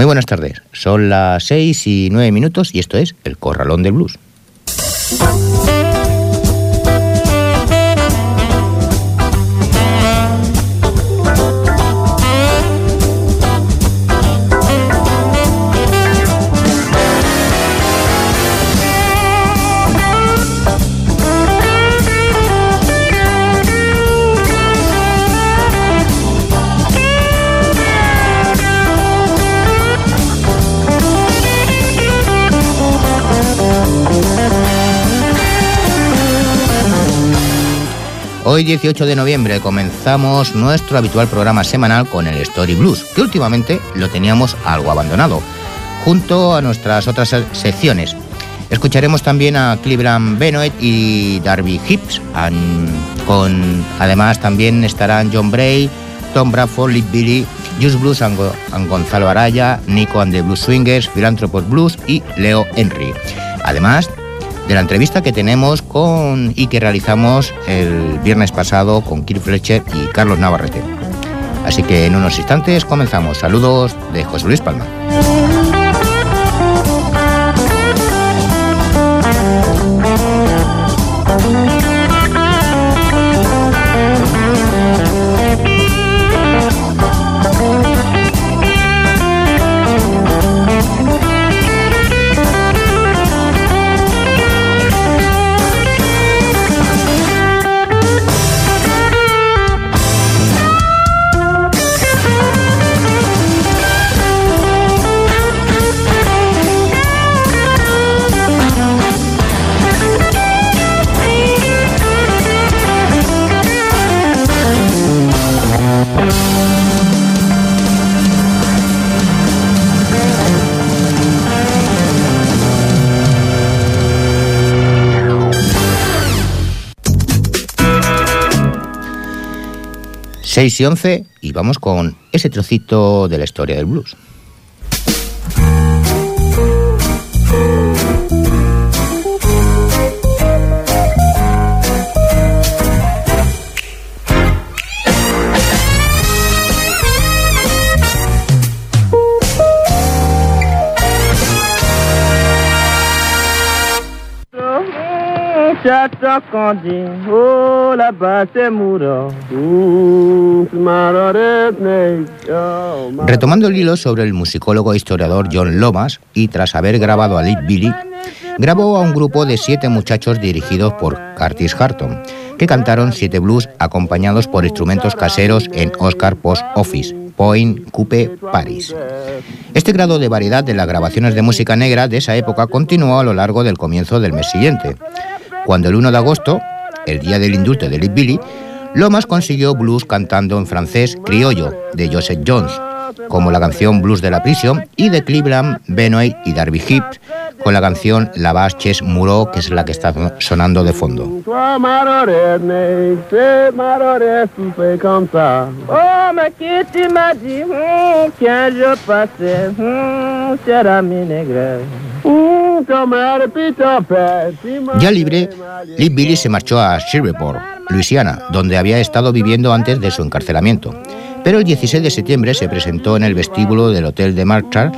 Muy buenas tardes. Son las 6 y 9 minutos y esto es El Corralón del Blues. Hoy 18 de noviembre comenzamos nuestro habitual programa semanal con el Story Blues, que últimamente lo teníamos algo abandonado, junto a nuestras otras secciones. Escucharemos también a Cleveland Benoit y Darby Hips, con, además también estarán John Bray, Tom Bradford, Lee Billy, Juice Blues and, Gonzalo Araya, Nico and the Blues Swingers, Philanthropos Blues y Leo Henry. Además, de la entrevista que tenemos con y que realizamos el viernes pasado con Kirk Fletcher y Carlos Navarrete. Así que en unos instantes comenzamos. Saludos de José Luis Palma. 6 y 11 y vamos con ese trocito de la historia del blues. Retomando el hilo sobre el musicólogo e historiador John Lomas, y tras haber grabado a Lead Billy, grabó a un grupo de siete muchachos dirigidos por Curtis Harton, que cantaron siete blues acompañados por instrumentos caseros en Oscar Post Office, Point, Coupe, Paris. Este grado de variedad de las grabaciones de música negra de esa época continuó a lo largo del comienzo del mes siguiente cuando el 1 de agosto, el día del indulto de Lee Billy, Lomas consiguió blues cantando en francés criollo de Joseph Jones, como la canción Blues de la Prisión, y de Cleveland, Benoit y Darby Hips, con la canción La Baches Muro, que es la que está sonando de fondo. Ya libre, Lee Billy se marchó a Shreveport, Luisiana, donde había estado viviendo antes de su encarcelamiento. Pero el 16 de septiembre se presentó en el vestíbulo del hotel de Marshall,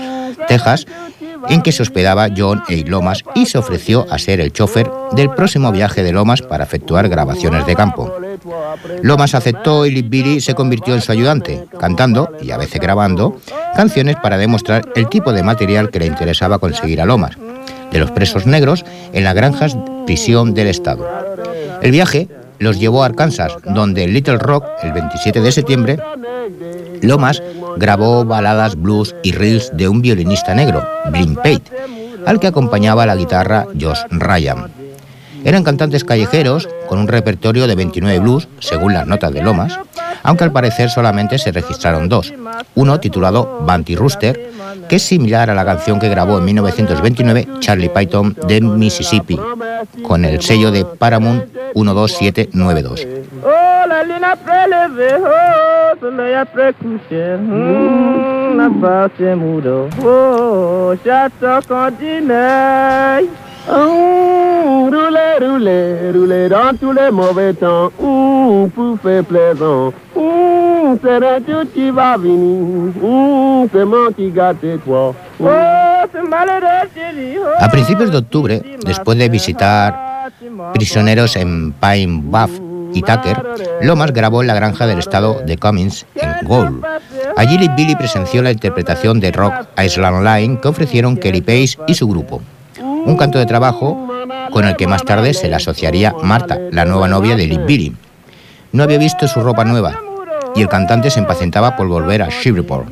Texas, en que se hospedaba John A. Lomas y se ofreció a ser el chofer del próximo viaje de Lomas para efectuar grabaciones de campo. Lomas aceptó y Lee Billy se convirtió en su ayudante, cantando y a veces grabando canciones para demostrar el tipo de material que le interesaba conseguir a Lomas, de los presos negros en las granjas prisión del Estado. El viaje los llevó a Arkansas, donde en Little Rock, el 27 de septiembre, Lomas grabó baladas blues y reels de un violinista negro, Blim Pate, al que acompañaba la guitarra Josh Ryan. Eran cantantes callejeros con un repertorio de 29 blues, según las notas de Lomas, aunque al parecer solamente se registraron dos. Uno titulado Banty Rooster, que es similar a la canción que grabó en 1929 Charlie Python de Mississippi, con el sello de Paramount 12792. Roulez, roulez, roulez dans tous les mauvais temps. Pour faire plaisant. C'est un tout qui va venir. C'est moi qui gâte toi. A principios de octubre, después de visitar prisioneros en Pine Buff y Tucker, Lomas grabó en la granja del estado de Cummins, en Gold. Allí Billy presenció la interpretación de rock Island Line que ofrecieron Kelly Pace y su grupo un canto de trabajo con el que más tarde se le asociaría Marta, la nueva novia de Lip Billy. No había visto su ropa nueva y el cantante se impacientaba por volver a Shreveport.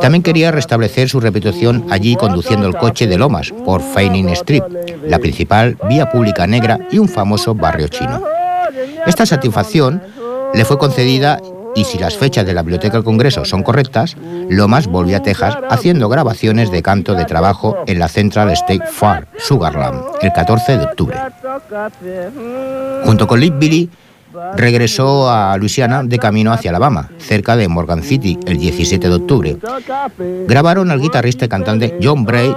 También quería restablecer su reputación allí conduciendo el coche de Lomas por Feining Street, la principal vía pública negra y un famoso barrio chino. Esta satisfacción le fue concedida y si las fechas de la Biblioteca del Congreso son correctas, Lomas volvió a Texas haciendo grabaciones de canto de trabajo en la Central State Farm, Sugarland, el 14 de octubre. Junto con Lee Billy, regresó a Luisiana de camino hacia Alabama, cerca de Morgan City, el 17 de octubre. Grabaron al guitarrista y cantante John Bray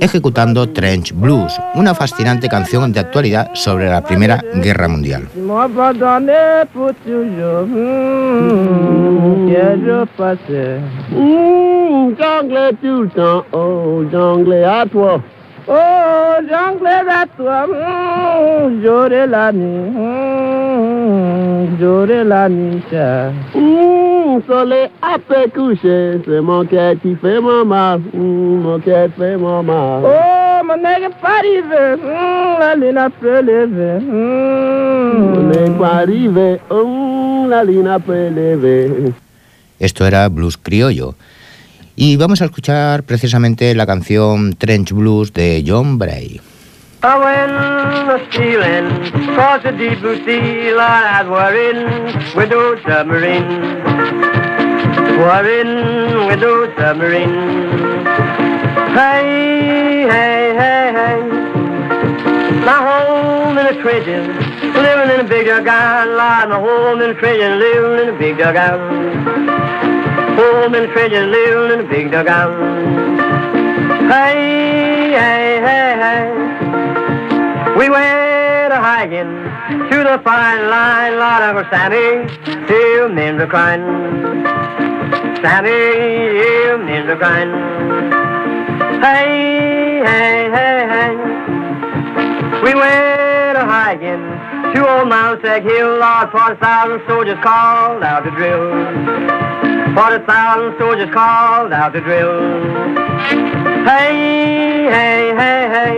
ejecutando Trench Blues, una fascinante canción de actualidad sobre la Primera Guerra Mundial. Oh, j'anglais à toi, j'aurai la nuit, j'aurai la nuit, mmh, soleil à peu couché, c'est mon cœur qui fait mon mal, mmh, mon cœur fait mon mal. Oh, mon nègre pas arrivé, mmh, la lune a prélevé, mmh, mon nègre pas arrivé, la lune a. Esto era blues criollo. Y vamos a escuchar precisamente la canción Trench Blues de John Bray. I went stealing across the deep blue sea, Lord, I was in with those submarine. Worrying with those submarine. Hey, hey, hey, hey. My home in the trenches, living in a big dugout, Lord, my home in the trenches, living in a big dugout. In the trenches, living in a big dugout. Hey, hey, hey, hey. We went a hiking to the fine line, Lord, of Sammy, till men were crying. Sammy, till men were crying. Hey, hey, hey, hey. We went a hiking to old Mount Hill, Lord, 40,000 soldiers called out to drill. Forty thousand soldiers called out to drill. Hey, hey, hey, hey.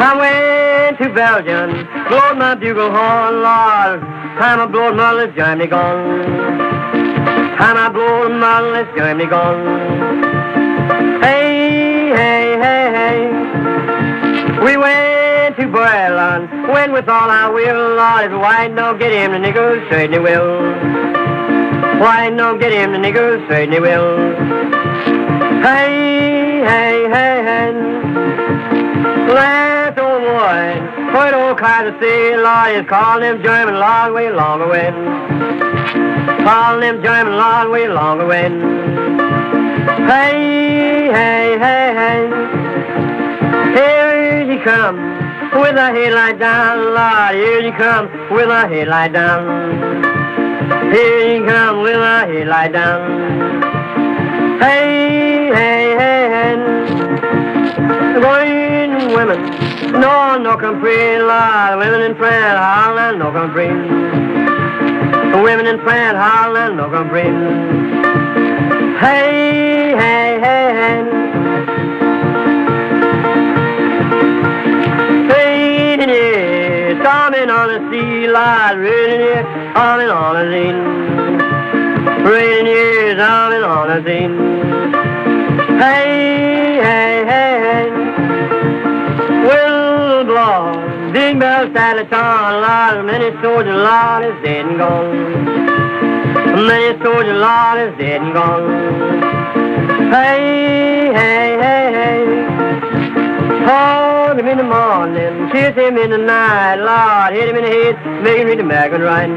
I went to Belgium, blowed my bugle horn, Lord. Time I blowed my let's Germany gone. Time I blowed my let's Germany gone. Hey, hey, hey, hey. We went to Berlin, went with all our will, Lord. If white don't get him, the niggers certainly will. Why no get him, the niggers certainly will. Hey, hey, hey, hey. Last old boy, quite old kind of sea, is calling them German long way longer when. Calling them German long way longer when. Hey, hey, hey, hey. Here he comes with a headlight down, Lord, here he comes with a headlight down. Here he comes with a headlight down. Hey, hey, hey, hey. Going women, no, no complain, Lord. Women in France, Holland, no complain. Women in France, Holland, no complain. Hey, hey, hey, hey. On sea, Lord, raining yeah on and on a scene. Rain years on and on a scene. Hey, hey, hey, hey. Will blow, Ring bells, Sally Town, lot, many soldier lot is dead and gone. Many soldier lot is dead and gone. Hey, hey, hey, hey. Hold him in the morning, kiss him in the night, Lord, hit him in the head, make him read the magazine right.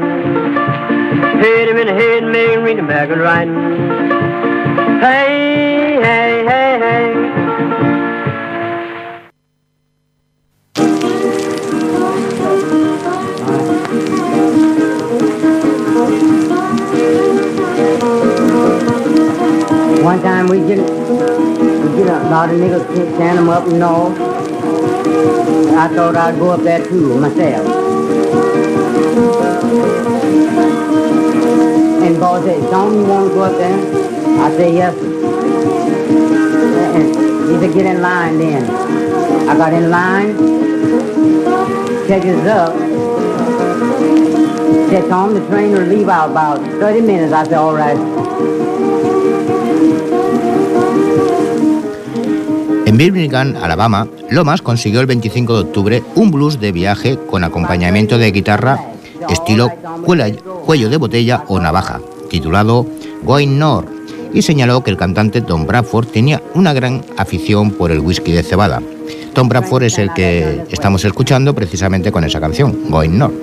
Hit him in the head, make him read the magazine right. Hey, hey, hey, hey. One time we get, we get a lot of niggas can't stand them up north. I thought I'd go up there too myself. And boss said, don't you want to go up there? I said, yes. And he said, get in line then. I got in line, catches up. Said, Tom, the train will leave out about 30 minutes. I said, all right. En Birmingham, Alabama, Lomas consiguió el 25 de octubre un blues de viaje con acompañamiento de guitarra estilo cuello de botella o navaja, titulado Going North, y señaló que el cantante Tom Bradford tenía una gran afición por el whisky de cebada. Tom Bradford es el que estamos escuchando precisamente con esa canción, Going North.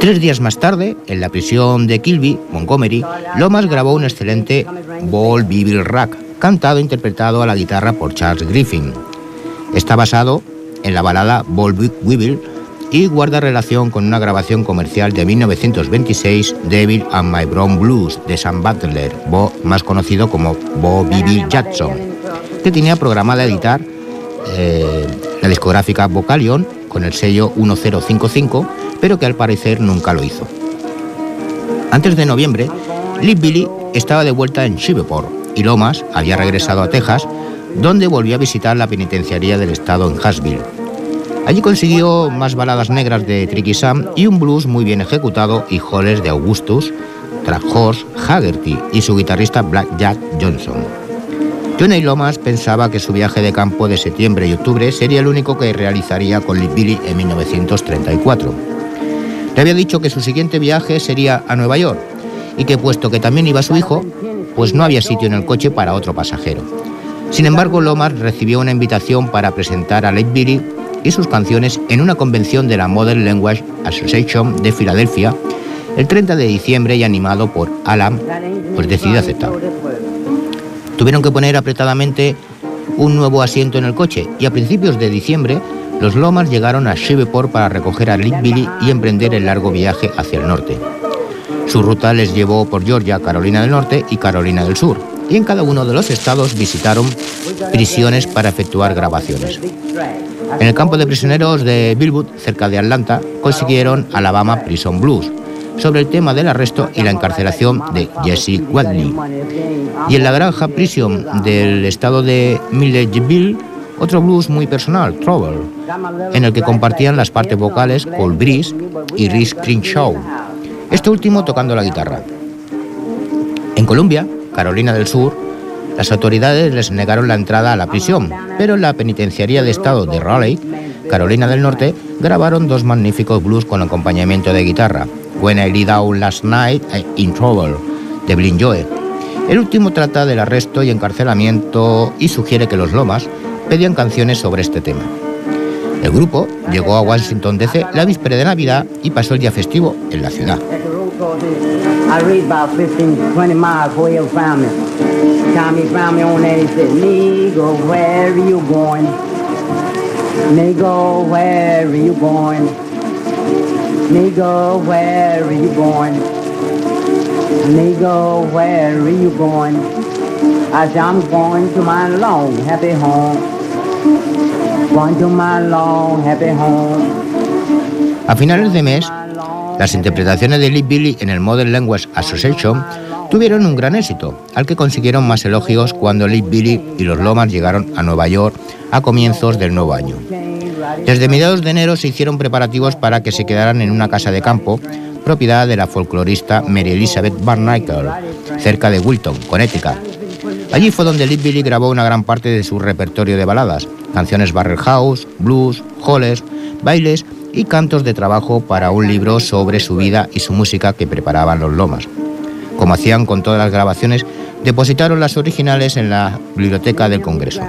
Tres días más tarde, en la prisión de Kilby, Montgomery, Lomas grabó un excelente Ball Bible Rack, cantado e interpretado a la guitarra por Charles Griffin. Está basado en la balada Ball Weevil y guarda relación con una grabación comercial de 1926, Devil and My Brown Blues, de Sam Butler, más conocido como Bo Bibi Jackson, que tenía programada editar eh, la discográfica Vocalion con el sello 1055, pero que al parecer nunca lo hizo. Antes de noviembre, Lee Billy estaba de vuelta en Shreveport, y Lomas había regresado a Texas, donde volvió a visitar la penitenciaría del estado en Hasville. Allí consiguió más baladas negras de Tricky Sam y un blues muy bien ejecutado y joles de Augustus, Track Haggerty y su guitarrista Black Jack Johnson. Johnny Lomas pensaba que su viaje de campo de septiembre y octubre sería el único que realizaría con Lee Billy en 1934. Le había dicho que su siguiente viaje sería a Nueva York y que puesto que también iba su hijo, pues no había sitio en el coche para otro pasajero. Sin embargo, Lomas recibió una invitación para presentar a Lake Billy y sus canciones en una convención de la Modern Language Association de Filadelfia el 30 de diciembre y animado por Alan, pues decidió aceptar. Tuvieron que poner apretadamente un nuevo asiento en el coche y a principios de diciembre los Lomas llegaron a Shreveport para recoger a Lake Billy y emprender el largo viaje hacia el norte. Su ruta les llevó por Georgia, Carolina del Norte y Carolina del Sur, y en cada uno de los estados visitaron prisiones para efectuar grabaciones. En el campo de prisioneros de Billwood, cerca de Atlanta, consiguieron Alabama Prison Blues, sobre el tema del arresto y la encarcelación de Jesse Wadley. Y en la granja Prison del estado de Milledgeville, otro blues muy personal, Trouble, en el que compartían las partes vocales Cole Breeze y Rhys Crenshaw este último tocando la guitarra. En Colombia, Carolina del Sur, las autoridades les negaron la entrada a la prisión, pero en la penitenciaría de estado de Raleigh, Carolina del Norte, grabaron dos magníficos blues con acompañamiento de guitarra, When I Lay Down Last Night e In Trouble, de Blin Joe. El último trata del arresto y encarcelamiento y sugiere que los Lomas pedían canciones sobre este tema. El grupo llegó a Washington DC la víspera de Navidad y pasó el día festivo en la ciudad. I read about 15, 20 miles before he found me. Time he found me on there, he said, Negro, where are you going? Negro, where are you going? Negro, where are you going? Negro, where are you going? I said, I'm going to my long, happy home. A finales de mes, las interpretaciones de Lee Billy en el Modern Language Association tuvieron un gran éxito, al que consiguieron más elogios cuando Lee Billy y los Lomas llegaron a Nueva York a comienzos del nuevo año. Desde mediados de enero se hicieron preparativos para que se quedaran en una casa de campo, propiedad de la folclorista Mary Elizabeth Barnacle, cerca de Wilton, Connecticut. Allí fue donde Lee Billy grabó una gran parte de su repertorio de baladas, canciones barrel house, blues, holes, bailes y cantos de trabajo para un libro sobre su vida y su música que preparaban los Lomas. Como hacían con todas las grabaciones, depositaron las originales en la biblioteca del Congreso.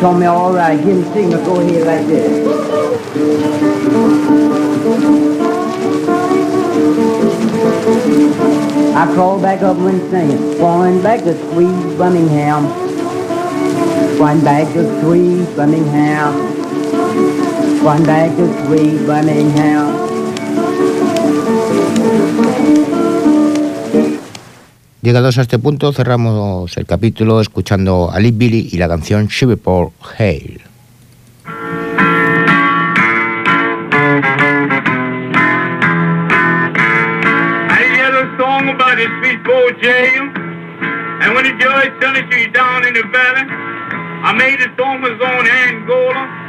Told me all right, give me signal, go ahead like this. I crawled back up when singing, going back to Sweet Birmingham, going back to sweet Birmingham. Going back to sweet Birmingham. Llegados a este punto, cerramos el capítulo escuchando a Lee Billy y la canción Shiverport valley,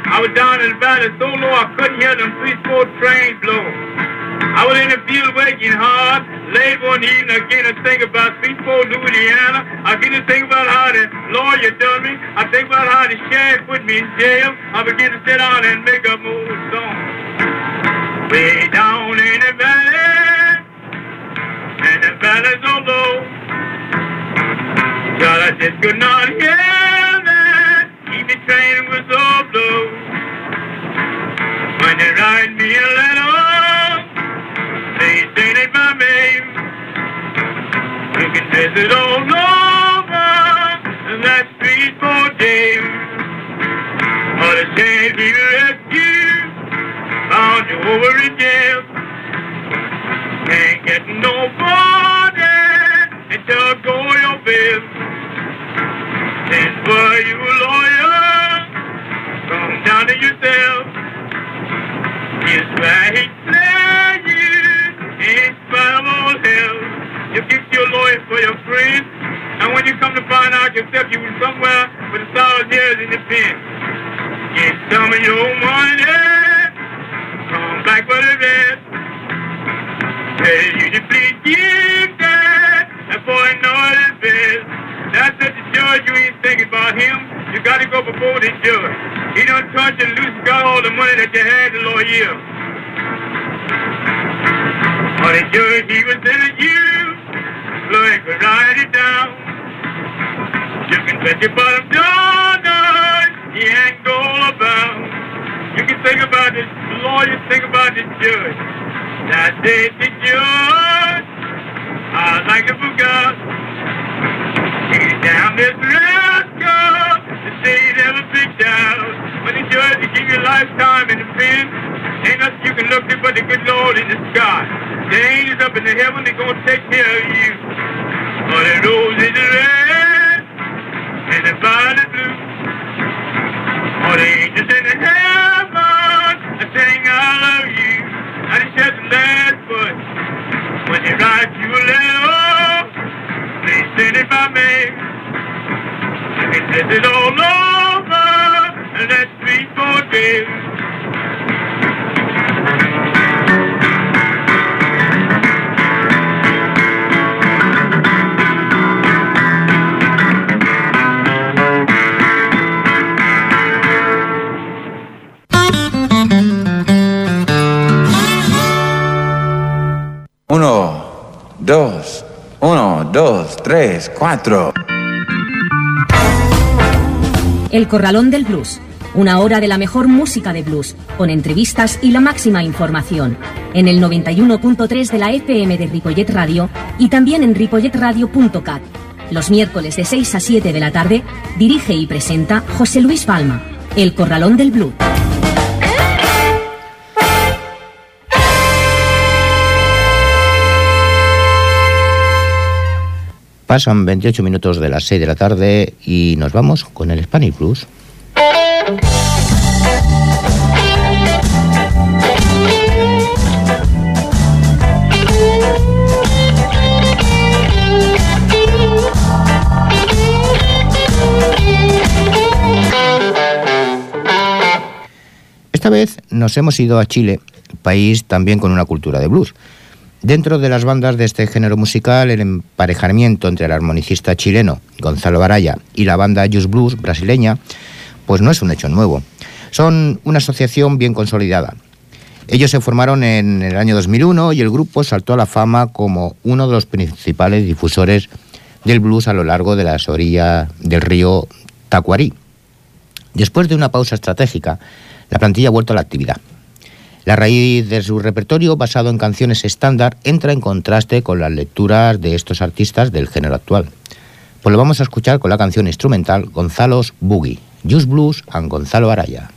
I was down in the valley so low I couldn't hear them three four trains. I was in the field working hard. Late one evening, I began to think about Four, Louisiana. I began to think about how the lawyer done me. I think about how the sheriff put me in jail. I began to sit down and make up my song. Way down in the valley, and the valley so low. God, I just could not hear that. The train was so blow when they write me a letter, they say they by me. You can visit all over that street for days. All the same people rescue found you over in jail. Can't get nobody and tell go your bill. That's why you lawyer, come down to yourself is where he led you spite of all hell. You keep your lawyer for your friend, and when you come to find out yourself, you were somewhere with a thousand years in the pen. Get some of your money, come back for the rest. Tell you to please give that, and boy know it best. That's what the judge, you ain't thinking about him. You gotta go before the judge. He done touched and loose got all the money that you had the Lord On the judge, he was telling you, Lord, could write it down. You can bet your bottom dollar, he ain't go all about. You can think about this lawyer, think about this judge. That day, the judge, I like to forgot. He's down this rascal, the state never picked out. When the judge to give you lifetime in the pen, ain't nothing you can look to but the good Lord in the sky. The angels up in the heaven, they gonna take care of you. All the rose is red, and the violet blue. All the angels in the heaven, are saying I love you. I just had the last foot. When they write you a letter, they send it by mail. And they send all over. Uno, dos, uno, dos, tres, cuatro. El Corralón del Blues una hora de la mejor música de blues, con entrevistas y la máxima información. En el 91.3 de la FM de Ripollet Radio y también en ripolletradio.cat. Los miércoles de 6 a 7 de la tarde dirige y presenta José Luis Palma, El Corralón del Blues. Pasan 28 minutos de las 6 de la tarde y nos vamos con el Spanish Blues. Nos hemos ido a Chile, país también con una cultura de blues. Dentro de las bandas de este género musical, el emparejamiento entre el armonicista chileno Gonzalo Araya y la banda Just Blues brasileña, pues no es un hecho nuevo. Son una asociación bien consolidada. Ellos se formaron en el año 2001 y el grupo saltó a la fama como uno de los principales difusores del blues a lo largo de las orillas del río Tacuarí. Después de una pausa estratégica, la plantilla ha vuelto a la actividad. La raíz de su repertorio, basado en canciones estándar, entra en contraste con las lecturas de estos artistas del género actual. Pues lo vamos a escuchar con la canción instrumental Gonzalo's Boogie, Just Blues and Gonzalo Araya.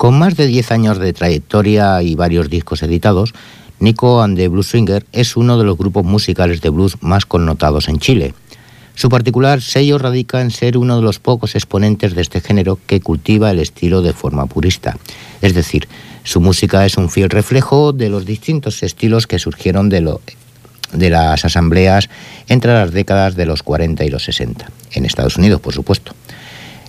Con más de 10 años de trayectoria y varios discos editados, Nico and the Blues Singer es uno de los grupos musicales de blues más connotados en Chile. Su particular sello radica en ser uno de los pocos exponentes de este género que cultiva el estilo de forma purista. Es decir, su música es un fiel reflejo de los distintos estilos que surgieron de, de las asambleas entre las décadas de los 40 y los 60, en Estados Unidos, por supuesto.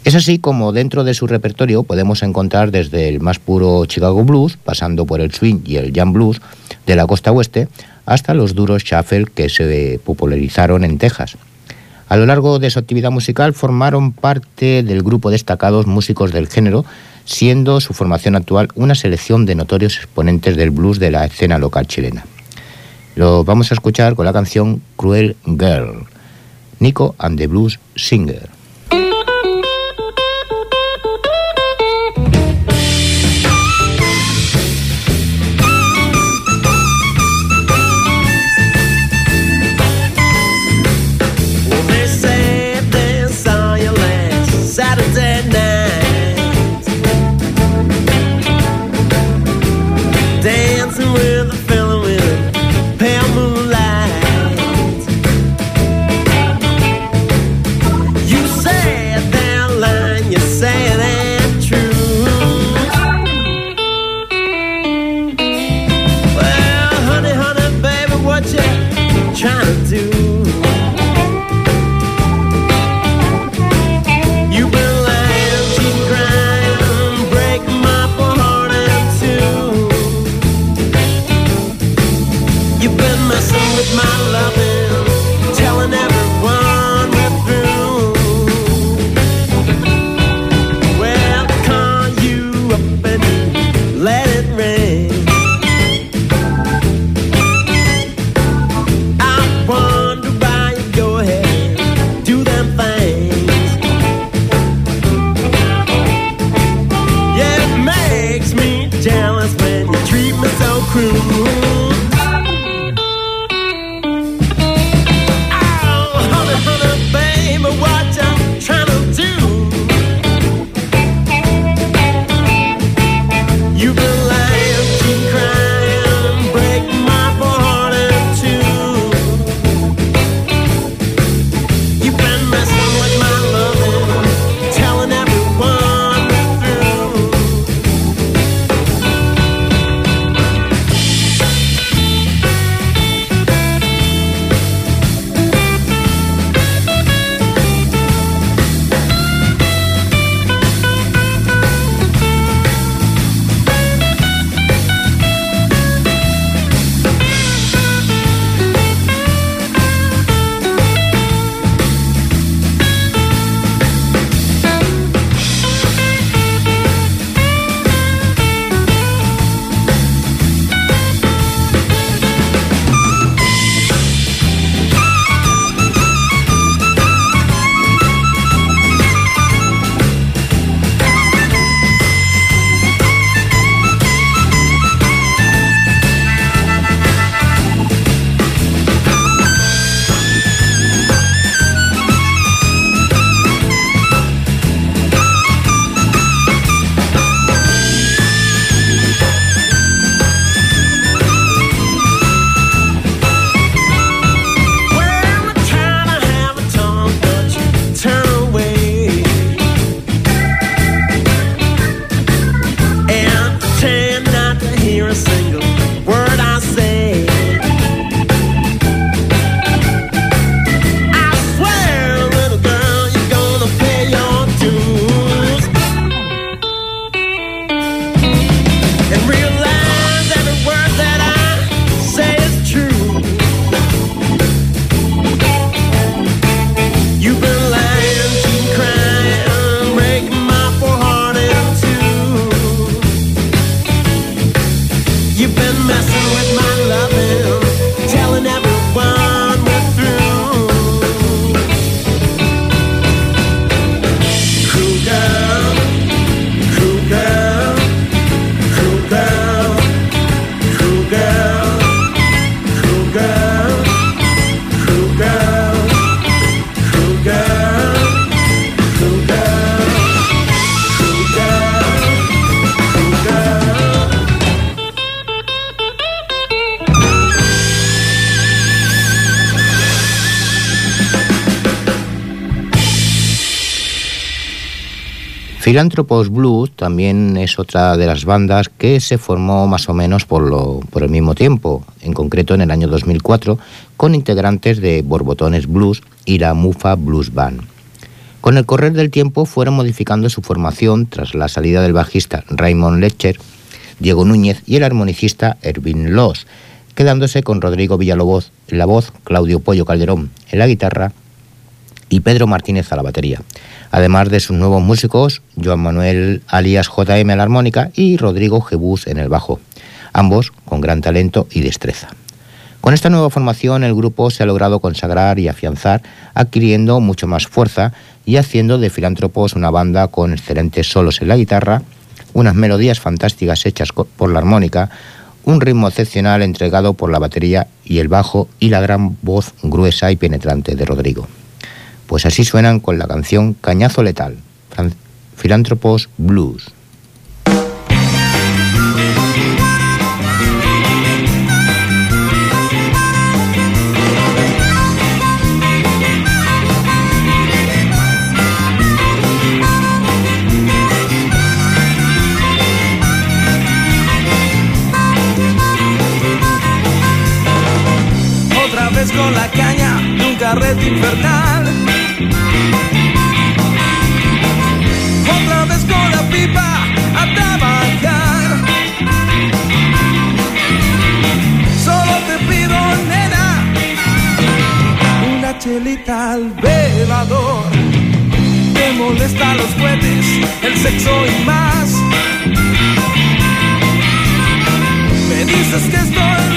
Es así como dentro de su repertorio podemos encontrar desde el más puro Chicago Blues, pasando por el swing y el jam blues de la costa oeste, hasta los duros shuffle que se popularizaron en Texas. A lo largo de su actividad musical formaron parte del grupo destacados músicos del género, siendo su formación actual una selección de notorios exponentes del blues de la escena local chilena. Lo vamos a escuchar con la canción Cruel Girl, Nico and the Blues Singer. You've been messing with my Philanthropos Blues también es otra de las bandas que se formó más o menos por, lo, por el mismo tiempo, en concreto en el año 2004, con integrantes de Borbotones Blues y la Mufa Blues Band. Con el correr del tiempo fueron modificando su formación tras la salida del bajista Raymond Lecher, Diego Núñez y el armonicista Erwin Loss, quedándose con Rodrigo Villalobos en la voz, Claudio Pollo Calderón en la guitarra y Pedro Martínez a la batería. Además de sus nuevos músicos, Joan Manuel alias JM a la armónica y Rodrigo Jebús en el bajo, ambos con gran talento y destreza. Con esta nueva formación el grupo se ha logrado consagrar y afianzar, adquiriendo mucho más fuerza y haciendo de Filántropos una banda con excelentes solos en la guitarra, unas melodías fantásticas hechas por la armónica, un ritmo excepcional entregado por la batería y el bajo y la gran voz gruesa y penetrante de Rodrigo. Pues así suenan con la canción Cañazo Letal, Filántropos Blues. con la caña de un carrete infernal. A trabajar. Solo te pido, nena, una chelita al velador. Te molesta los cohetes, el sexo y más. Me dices que estoy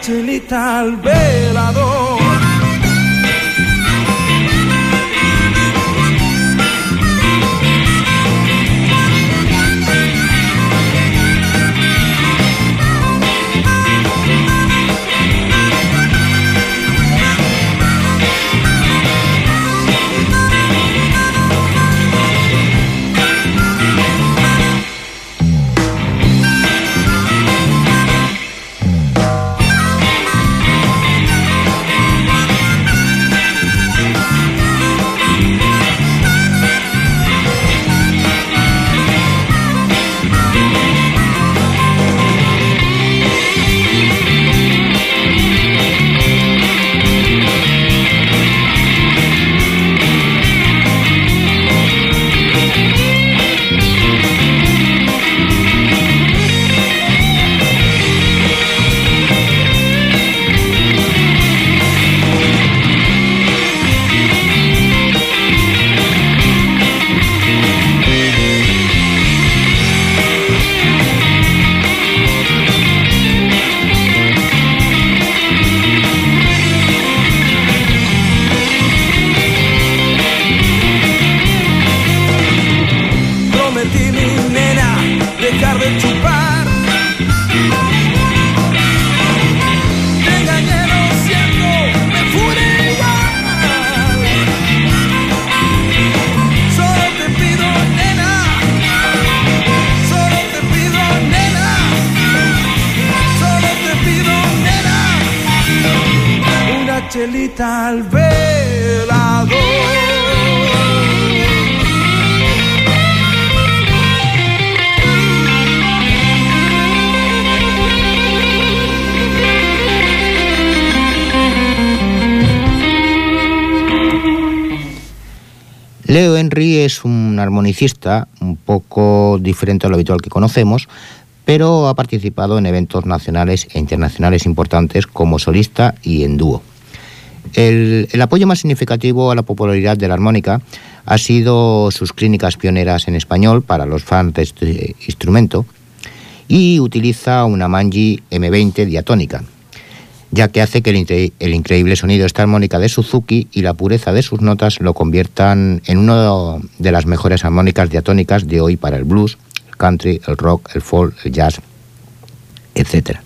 chelita al velador. Henry es un armonicista un poco diferente a lo habitual que conocemos, pero ha participado en eventos nacionales e internacionales importantes como solista y en dúo. El, apoyo más significativo a la popularidad de la armónica ha sido sus clínicas pioneras en español para los fans de este instrumento y utiliza una Manji M20 diatónica, ya que hace que el, increíble sonido esta armónica de Suzuki y la pureza de sus notas lo conviertan en una de las mejores armónicas diatónicas de hoy para el blues, el country, el rock, el folk, el jazz, etc.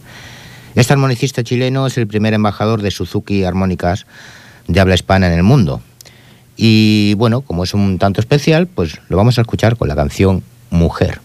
Este armonicista chileno es el primer embajador de Suzuki armónicas de habla hispana en el mundo. Y bueno, como es un tanto especial, pues lo vamos a escuchar con la canción Mujer.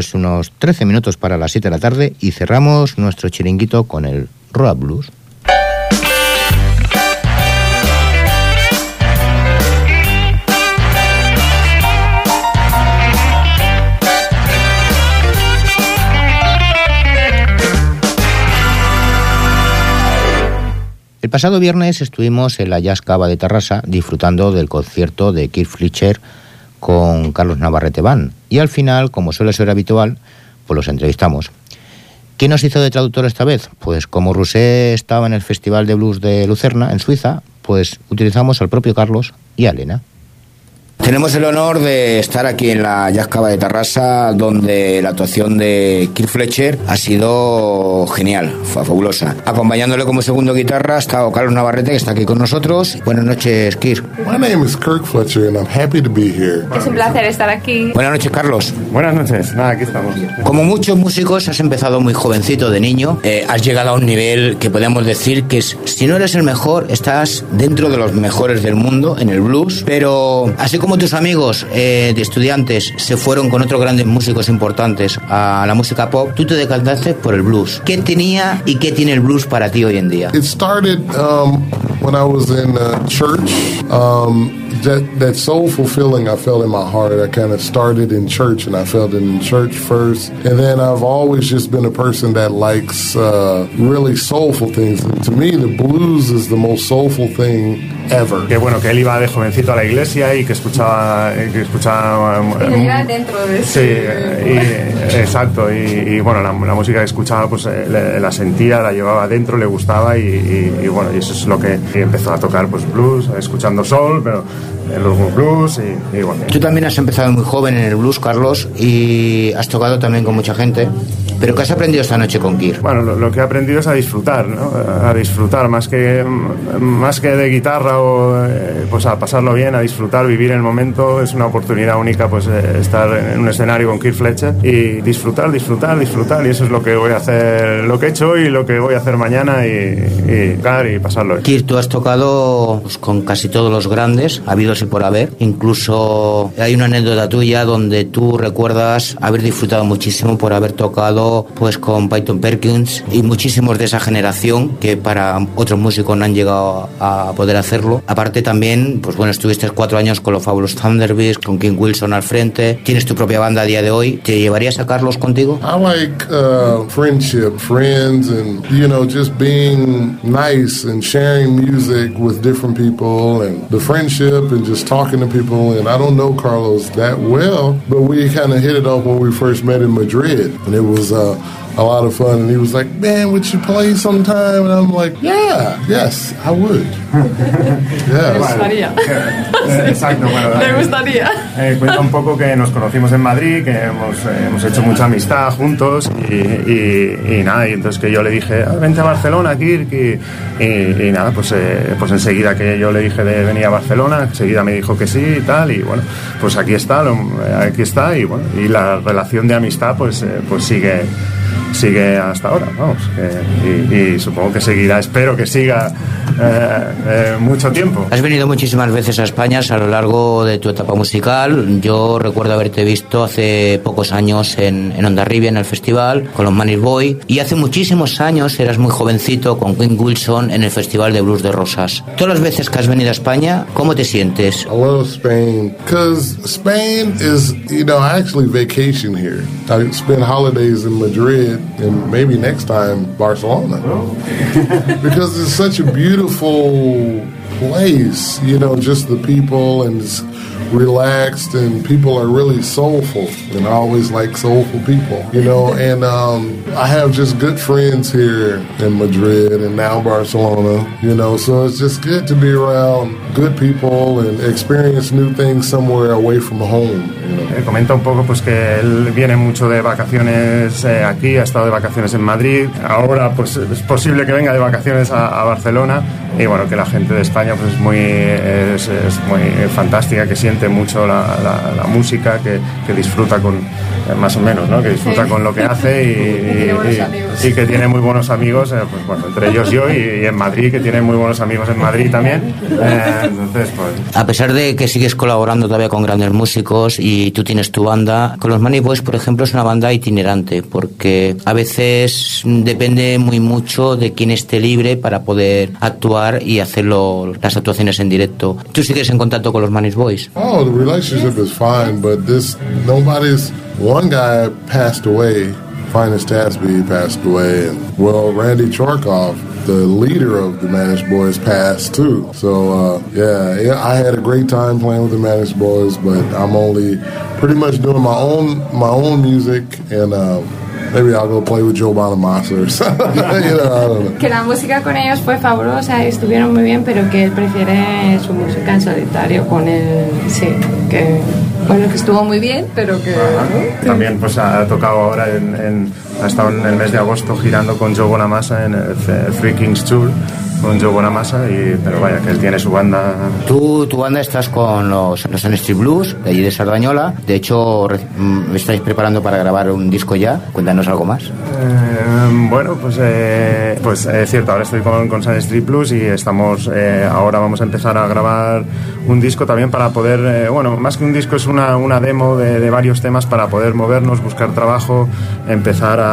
Pues unos 13 minutos para las 7 de la tarde y cerramos nuestro chiringuito con el Road Blues. El pasado viernes estuvimos en la Jazz de Tarrasa disfrutando del concierto de Keith Fletcher con Carlos Navarrete Van y al final, como suele ser habitual, pues los entrevistamos. ¿Quién nos hizo de traductor esta vez? Pues como Rousset estaba en el Festival de Blues de Lucerna, en Suiza, pues utilizamos al propio Carlos y a Elena. Tenemos el honor de estar aquí en la Jazz Cava de Tarrasa, donde la actuación de Kirk Fletcher ha sido genial, fue fabulosa. Acompañándole como segundo guitarra ha estado Carlos Navarrete, que está aquí con nosotros. Buenas noches, Kirk. My name is Kirk Fletcher and I'm happy to be here. Es un placer estar aquí. Buenas noches, Carlos. Buenas noches, nada, aquí estamos. Como muchos músicos, has empezado muy jovencito de niño. Eh, has llegado a un nivel que podemos decir que es, si no eres el mejor, estás dentro de los mejores del mundo en el blues. Pero así como tus amigos eh, de estudiantes se fueron con otros grandes músicos importantes a la música pop, tú te decantaste por el blues. ¿Qué tenía y qué tiene el blues para ti hoy en día? It started um, when I was in uh, church. Um, that that soulful feeling I felt in my heart, I kind of started in church, and I felt it in church first. And then I've always just been a person that likes uh, really soulful things. To me, the blues is the most soulful thing ever. Que bueno, que él iba de jovencito a la iglesia y que escuchaba, eh, que escuchaba. um, Y lo lleva dentro de Sí, y- exacto. Y, y, bueno, la, la música que escuchaba, pues eh, le- la sentía, la llevaba dentro, le gustaba y, y- y, bueno, y eso es lo que y empezó a tocar, pues blues, escuchando soul, pero eh, los blues y, y bueno. Tú también has empezado muy joven en el blues, Carlos, y has tocado también con mucha gente. ¿Pero qué has aprendido esta noche con Kirk? Bueno, lo, lo que he aprendido es a disfrutar, ¿no? A disfrutar más que más que de guitarra o eh, pues a pasarlo bien, a disfrutar, vivir el momento. Es una oportunidad única, pues eh, estar en un escenario con Keith Fletcher y disfrutar, disfrutar, disfrutar. Y eso es lo que voy a hacer, lo que he hecho y lo que voy a hacer mañana y, y, y pasarlo. Kirk, tú has tocado pues, con casi todos los grandes, habidos y por haber. Incluso hay una anécdota tuya donde tú recuerdas haber disfrutado muchísimo por haber tocado pues con Python Perkins y muchísimos de esa generación que para otros músicos no han llegado a poder hacerlo. Aparte también, pues bueno, estuviste cuatro años con los Fabulous Thunderbirds, con King Wilson al frente. Tienes tu propia banda a día de hoy. ¿Te llevarías a Carlos contigo? I like uh, friendship, friends, and you know, just being nice and sharing music with different people, and the friendship and just talking to people. And I don't know Carlos that well, but we kind of hit it off when we first met in Madrid, and it was uh, a lot of fun. And he was like, "Man, would you play sometime?" And I'm like, "Yeah, yes, I would." yes. gustaría. Eh, Exacto, bueno. Me gustaría. Eh, cuenta un poco que nos conocimos en Madrid, que hemos, eh, hemos hecho mucha amistad juntos y, y- y nada, y entonces que yo le dije, "Ah, vente a Barcelona, Kirk, y, y- y nada, pues, eh, pues enseguida que yo le dije de venir a Barcelona, enseguida me dijo que sí y tal, y bueno, pues aquí está, lo- eh, aquí está, y bueno, y la relación de amistad pues, eh, pues sigue sigue hasta ahora, vamos, que- y, y supongo que seguirá, espero que siga eh, eh, mucho tiempo. Has venido muchísimas veces a España a lo largo de tu etapa musical. Yo recuerdo haberte visto hace pocos años en, en Ondarribia, en el festival, con los Manis Boy. Y hace muchísimos años, eras muy jovencito, con King Wilson en el Festival de Blues de Rosas. Todas las veces que has venido a España, ¿cómo te sientes? I love Spain because Spain is, you know, I actually vacation here. I spend holidays in Madrid and maybe next time Barcelona. Oh. Because it's such a beautiful place, you know, just the people and relaxed and people are really soulful and I always like soulful people, you know, and um, I have just good friends here in Madrid and now Barcelona, you know, so it's just good to be around good people and experience new things somewhere away from home, you know. Eh, comenta un poco pues que él viene mucho de vacaciones eh, aquí, ha estado de vacaciones en Madrid, ahora pues es posible que venga de vacaciones a, a Barcelona y bueno, que la gente de España pues es muy, es, muy fantástica, que siente mucho la, la- música, que, que disfruta con, más o menos, ¿no? Que disfruta con lo que hace y, y, que tiene muy buenos amigos, eh, pues, bueno, entre ellos yo y, en Madrid, que tiene muy buenos amigos en Madrid también. Eh, entonces, pues... A pesar de que sigues colaborando todavía con grandes músicos y tú tienes tu banda, con los Money Boys, por ejemplo, es una banda itinerante, porque a veces depende muy mucho de quién esté libre para poder actuar y hacerlo las actuaciones en directo. ¿Tú sigues en contacto con los Money Boys? Oh, the relationship is fine, but this nobody's one guy passed away. Finest Tasby passed away, and well, Randy Chorkov, the leader of the Manish Boys, passed too. So uh, yeah, I had a great time playing with the Manish Boys, but I'm only pretty much doing my own my own music and. Um, Maybe I'll go play with Joe Bonamassa or something. you know, I. Que la música con ellos fue fabulosa, estuvieron muy bien, pero que él prefiere su música en solitario con él, sí, que bueno, que estuvo muy bien, pero que... También pues ha tocado ahora, en, en, ha estado en el mes de agosto girando con Joe Bonamassa en el Three Kings Tour con Joe Bonamassa, y, pero vaya, que él tiene su banda. Tú, tu banda, estás con los, los Street Blues, de allí de Sardañola. De hecho, me estáis preparando para grabar un disco ya. Cuéntanos algo más. Eh, bueno, pues, eh, pues es cierto, ahora estoy con, con Sun Street Blues y estamos, eh, ahora vamos a empezar a grabar un disco también para poder, eh, bueno, más que un disco es una, una demo de, de, varios temas para poder movernos, buscar trabajo, empezar a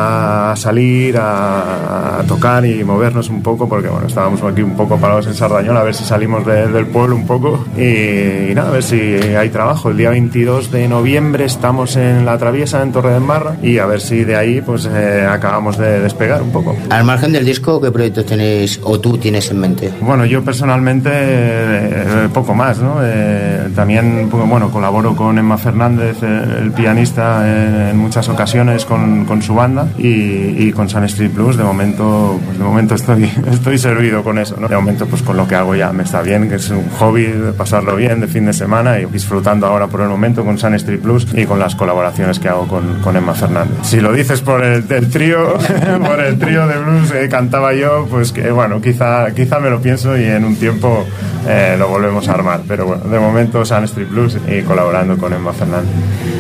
salir, a, a tocar y movernos un poco, porque bueno, estábamos aquí un poco parados en Sardañola, a ver si salimos de, del pueblo un poco y, y, nada, a ver si hay trabajo. El día 22 de noviembre estamos en La Traviesa, en Torre de Embarra, y a ver si de ahí pues eh, acabamos de despegar un poco. Al margen del disco, ¿qué proyectos tenéis o tú tienes en mente? Bueno, yo personalmente eh, poco más, ¿no? Eh, también, bueno, colaboro con Emma Fernández, el pianista, en muchas ocasiones con, con su banda y, y, con Sun Street Blues. De momento, pues de momento estoy, estoy servido con eso, ¿no? De momento, pues con lo que hago ya me está bien, que es un hobby de pasarlo bien de fin de semana y disfrutando ahora por el momento con Sun Street Blues y con las colaboraciones que hago con, con Emma Fernández. Si lo dices por el, el trío, por el trío de blues que cantaba yo, pues que bueno, quizá, quizá me lo pienso y en un tiempo eh, lo volvemos a armar. Pero bueno, de momento Sun Street Blues y colaborando con Emma Fernández.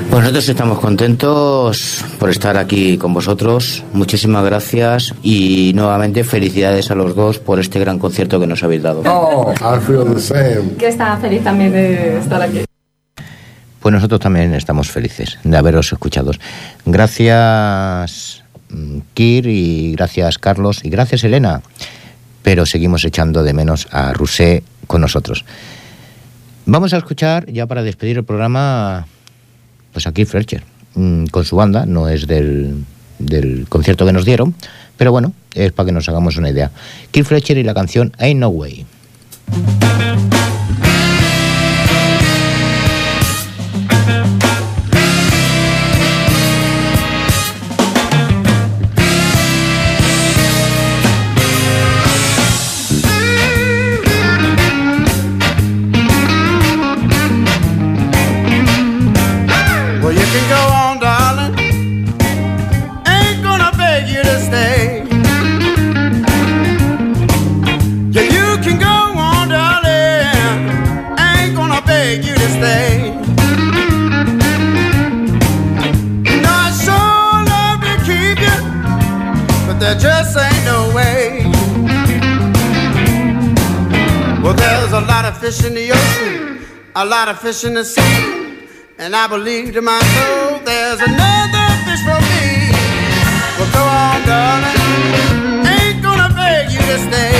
Pues nosotros estamos contentos por estar aquí con vosotros. Muchísimas gracias y nuevamente felicidades a los dos por este gran concierto que nos habéis dado. Oh, I feel the same. Que está feliz también de estar aquí. Pues nosotros también estamos felices de haberos escuchado. Gracias, Kir, y gracias, Carlos, y gracias, Elena. Pero seguimos echando de menos a Rusé con nosotros. Vamos a escuchar, ya para despedir el programa, pues a Keith Fletcher, con su banda, no es del, del concierto que nos dieron, pero bueno, es para que nos hagamos una idea. Keith Fletcher y la canción Ain't No Way. Fish in the ocean, a lot of fish in the sea. And I believe to my soul there's another fish for me. Well, go on, darling. Ain't gonna beg you to stay.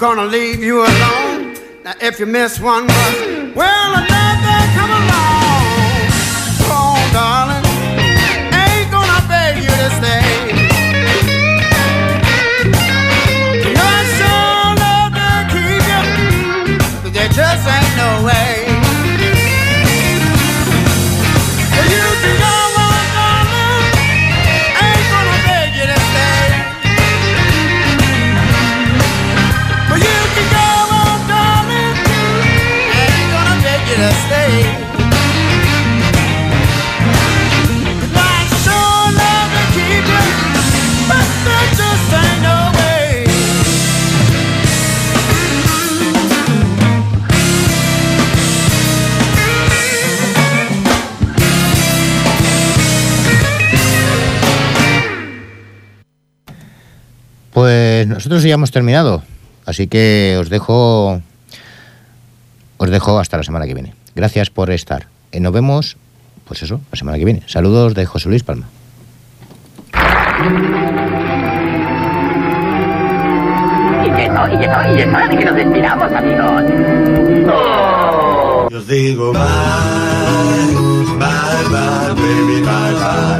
Gonna leave you alone. Now if you miss one bus, well nosotros ya hemos terminado, así que os dejo os dejo hasta la semana que viene. Gracias por estar. Eh, nos vemos, pues eso, la semana que viene. Saludos de José Luis Palma. Y que no, y que no, y es hora de que nos despidamos, amigos. Yo os digo bye, bye, bye, baby, bye, bye. Bye,